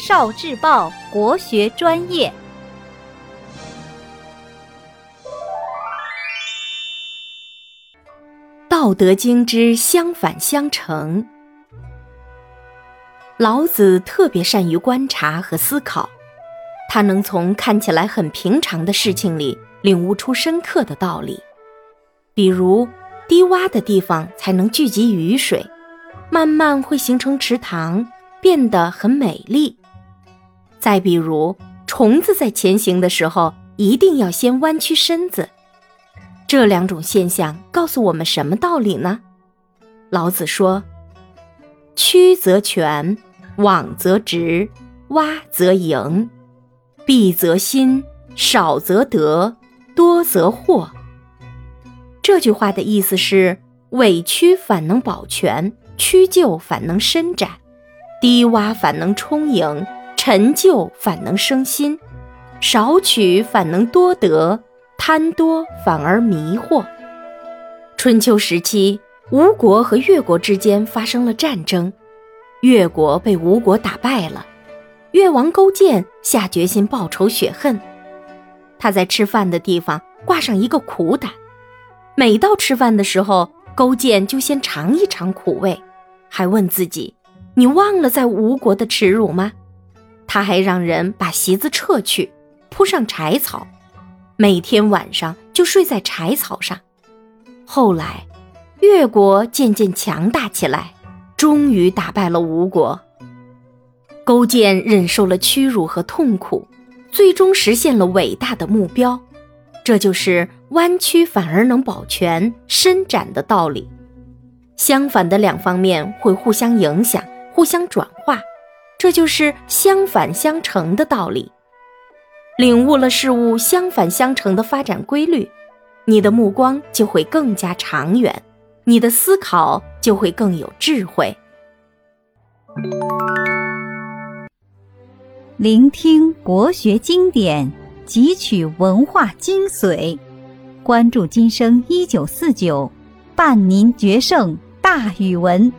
少智报国学专业，《道德经》之相反相成。老子特别善于观察和思考，他能从看起来很平常的事情里领悟出深刻的道理，比如低洼的地方才能聚集雨水。慢慢会形成池塘，变得很美丽。再比如，虫子在前行的时候，一定要先弯曲身子。这两种现象告诉我们什么道理呢？老子说：“曲则全，枉则直，洼则盈，敝则新，少则得，多则惑。”这句话的意思是：委屈反能保全。屈就反能伸展，低洼反能充盈，陈旧反能生新，少取反能多得，贪多反而迷惑。春秋时期，吴国和越国之间发生了战争，越国被吴国打败了。越王勾践下决心报仇雪恨，他在吃饭的地方挂上一个苦胆，每到吃饭的时候，勾践就先尝一尝苦味。还问自己：“你忘了在吴国的耻辱吗？”他还让人把席子撤去，铺上柴草，每天晚上就睡在柴草上。后来，越国渐渐强大起来，终于打败了吴国。勾践忍受了屈辱和痛苦，最终实现了伟大的目标。这就是弯曲反而能保全、伸展的道理。相反的两方面会互相影响、互相转化，这就是相反相成的道理。领悟了事物相反相成的发展规律，你的目光就会更加长远，你的思考就会更有智慧。聆听国学经典，汲取文化精髓，关注今生一九四九，伴您决胜。大语文。